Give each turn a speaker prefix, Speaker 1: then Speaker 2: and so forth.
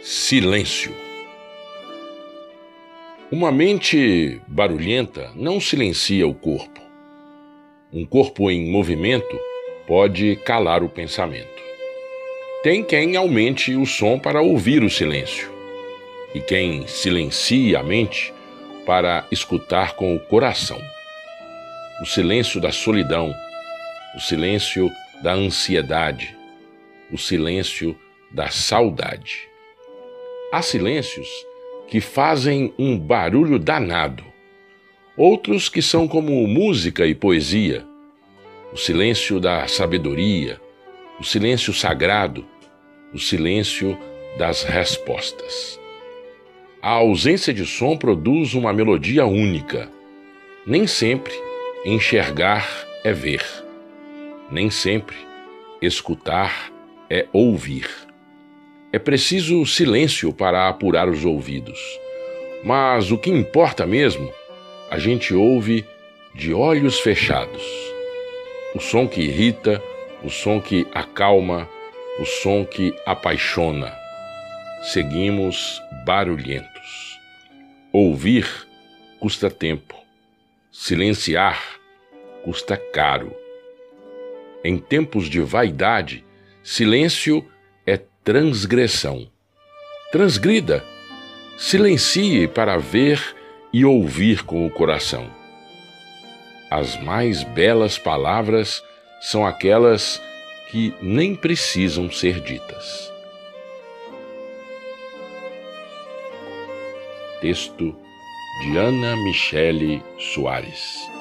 Speaker 1: Silêncio. Uma mente barulhenta não silencia o corpo. Um corpo em movimento pode calar o pensamento. Tem quem aumente o som para ouvir o silêncio, e quem silencia a mente para escutar com o coração. O silêncio da solidão, o silêncio da ansiedade, o silêncio da saudade. Há silêncios que fazem um barulho danado, outros que são como música e poesia, o silêncio da sabedoria, o silêncio sagrado, o silêncio das respostas. A ausência de som produz uma melodia única. Nem sempre enxergar é ver. Nem sempre escutar é ouvir. É preciso silêncio para apurar os ouvidos. Mas o que importa mesmo, a gente ouve de olhos fechados. O som que irrita, o som que acalma, o som que apaixona. Seguimos barulhentos. Ouvir custa tempo. Silenciar custa caro. Em tempos de vaidade, silêncio transgressão. Transgrida, silencie para ver e ouvir com o coração. As mais belas palavras são aquelas que nem precisam ser ditas. Texto de Ana Michele Soares